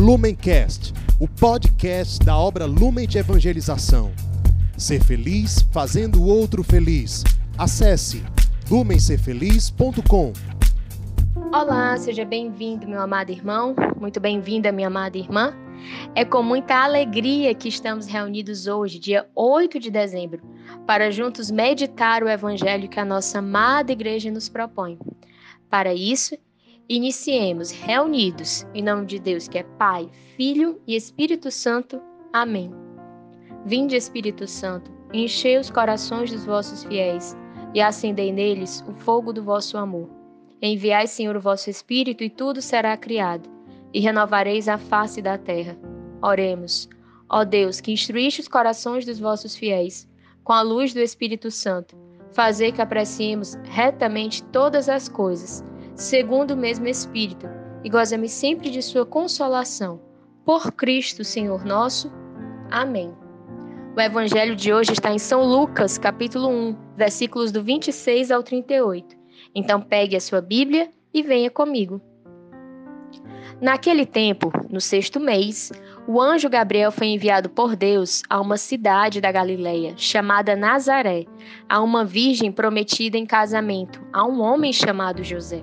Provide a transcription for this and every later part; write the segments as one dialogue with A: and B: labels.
A: Lumencast, o podcast da obra Lumen de Evangelização. Ser feliz fazendo o outro feliz. Acesse lumencerfeliz.com.
B: Olá, seja bem-vindo, meu amado irmão. Muito bem-vinda, minha amada irmã. É com muita alegria que estamos reunidos hoje, dia 8 de dezembro, para juntos meditar o evangelho que a nossa amada igreja nos propõe. Para isso, iniciemos reunidos em nome de Deus, que é Pai, Filho e Espírito Santo. Amém. Vinde, Espírito Santo, enchei os corações dos vossos fiéis e acendei neles o fogo do vosso amor. Enviai, Senhor, o vosso Espírito, e tudo será criado, e renovareis a face da terra. Oremos. Ó Deus, que instruíste os corações dos vossos fiéis, com a luz do Espírito Santo, fazer que apreciemos retamente todas as coisas, segundo o mesmo Espírito, e gozemos sempre de sua consolação. Por Cristo, Senhor nosso. Amém. O evangelho de hoje está em São Lucas, capítulo 1, versículos do 26 ao 38. Então pegue a sua Bíblia e venha comigo. Naquele tempo, no sexto mês, o anjo Gabriel foi enviado por Deus a uma cidade da Galileia, chamada Nazaré, a uma virgem prometida em casamento a um homem chamado José.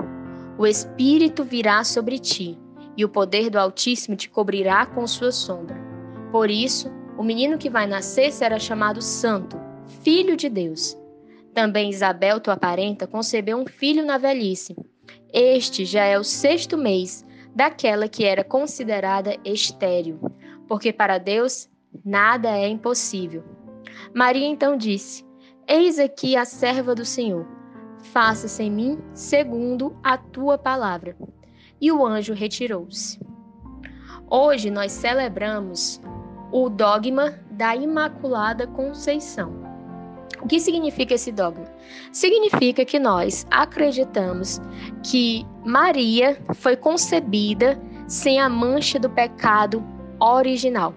B: o Espírito virá sobre ti, e o poder do Altíssimo te cobrirá com sua sombra. Por isso, o menino que vai nascer será chamado Santo, Filho de Deus. Também Isabel, tua parenta, concebeu um filho na velhice. Este já é o sexto mês daquela que era considerada estéril, porque para Deus nada é impossível. Maria então disse: Eis aqui a serva do Senhor faça-se em mim segundo a tua palavra. E o anjo retirou-se. Hoje nós celebramos o dogma da Imaculada Conceição. O que significa esse dogma? Significa que nós acreditamos que Maria foi concebida sem a mancha do pecado original.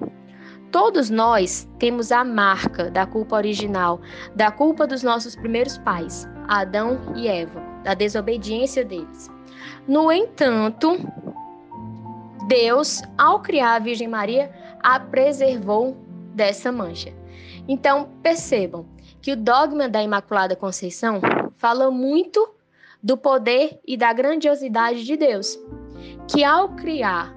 B: Todos nós temos a marca da culpa original, da culpa dos nossos primeiros pais. Adão e Eva, da desobediência deles. No entanto, Deus, ao criar a Virgem Maria, a preservou dessa mancha. Então, percebam que o dogma da Imaculada Conceição fala muito do poder e da grandiosidade de Deus, que ao criar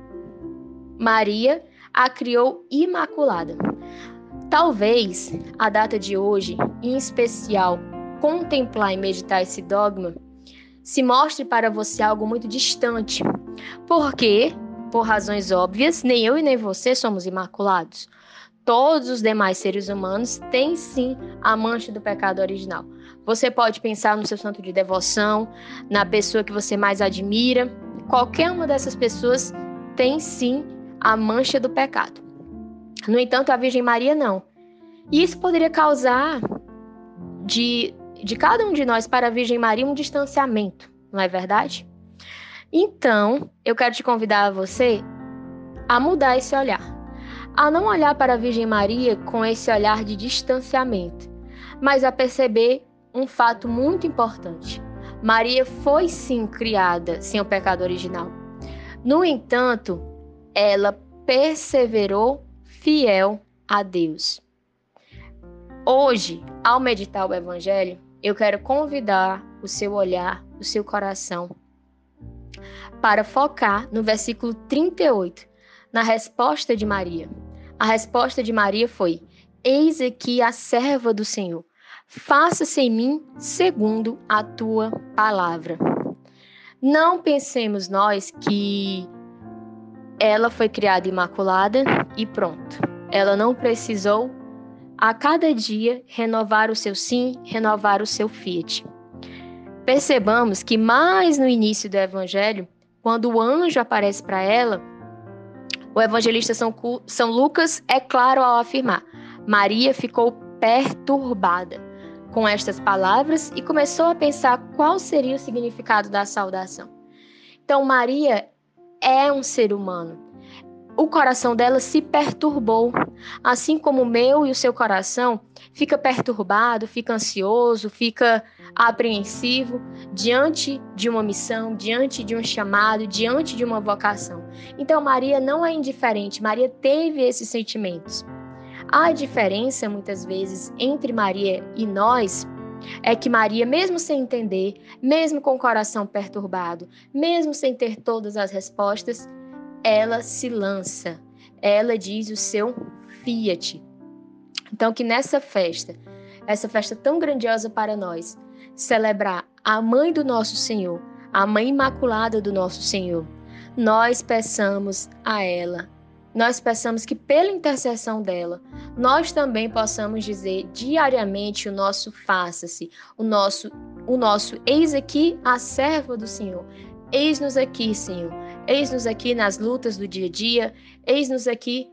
B: Maria, a criou imaculada. Talvez a data de hoje, em especial contemplar e meditar esse dogma se mostre para você algo muito distante. Porque, por razões óbvias, nem eu e nem você somos imaculados. Todos os demais seres humanos têm sim a mancha do pecado original. Você pode pensar no seu santo de devoção, na pessoa que você mais admira. Qualquer uma dessas pessoas tem sim a mancha do pecado. No entanto, a Virgem Maria não. E isso poderia causar de de cada um de nós para a Virgem Maria um distanciamento, não é verdade? Então, eu quero te convidar a você a mudar esse olhar, a não olhar para a Virgem Maria com esse olhar de distanciamento, mas a perceber um fato muito importante. Maria foi sim criada sem o pecado original. No entanto, ela perseverou fiel a Deus. Hoje, ao meditar o Evangelho, eu quero convidar o seu olhar, o seu coração, para focar no versículo 38, na resposta de Maria. A resposta de Maria foi: Eis aqui a serva do Senhor. Faça-se em mim segundo a tua palavra. Não pensemos nós que ela foi criada imaculada e pronto. Ela não precisou a cada dia renovar o seu sim, renovar o seu fiat. Percebamos que mais no início do evangelho, quando o anjo aparece para ela, o evangelista São, São Lucas é claro ao afirmar: Maria ficou perturbada com estas palavras e começou a pensar qual seria o significado da saudação. Então, Maria é um ser humano. O coração dela se perturbou, assim como o meu e o seu coração fica perturbado, fica ansioso, fica apreensivo diante de uma missão, diante de um chamado, diante de uma vocação. Então Maria não é indiferente, Maria teve esses sentimentos. A diferença muitas vezes entre Maria e nós é que Maria, mesmo sem entender, mesmo com o coração perturbado, mesmo sem ter todas as respostas, ela se lança. Ela diz o seu fiat. Então, que nessa festa, essa festa tão grandiosa para nós, celebrar a mãe do nosso Senhor, a mãe imaculada do nosso Senhor, nós peçamos a ela, nós peçamos que pela intercessão dela, nós também possamos dizer diariamente o nosso faça-se, o nosso o nosso eis aqui a serva do Senhor. Eis-nos aqui, Senhor. Eis-nos aqui nas lutas do dia a dia. Eis-nos aqui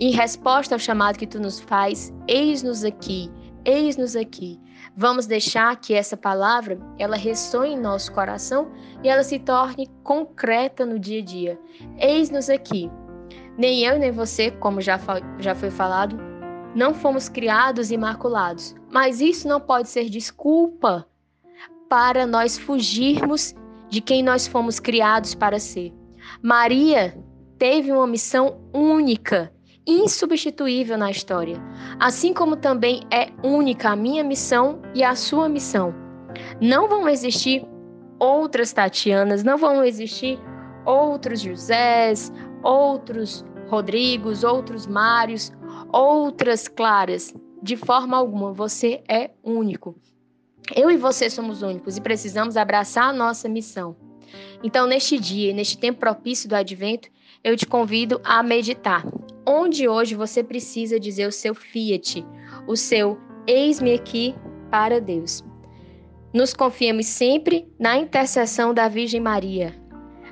B: em resposta ao chamado que tu nos faz. Eis-nos aqui. Eis-nos aqui. Vamos deixar que essa palavra ela ressoe em nosso coração e ela se torne concreta no dia a dia. Eis-nos aqui. Nem eu nem você, como já, já foi falado, não fomos criados imaculados, mas isso não pode ser desculpa para nós fugirmos de quem nós fomos criados para ser. Maria teve uma missão única, insubstituível na história, assim como também é única a minha missão e a sua missão. Não vão existir outras Tatianas, não vão existir outros Josés, outros Rodrigos, outros Mários, outras Claras. De forma alguma, você é único. Eu e você somos únicos e precisamos abraçar a nossa missão. Então, neste dia, neste tempo propício do advento, eu te convido a meditar. Onde hoje você precisa dizer o seu fiat, o seu eis-me aqui para Deus. Nos confiemos sempre na intercessão da Virgem Maria,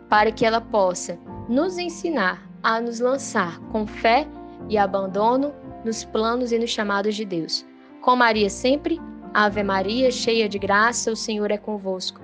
B: para que ela possa nos ensinar a nos lançar com fé e abandono nos planos e nos chamados de Deus. Com Maria sempre, Ave Maria, cheia de graça, o Senhor é convosco.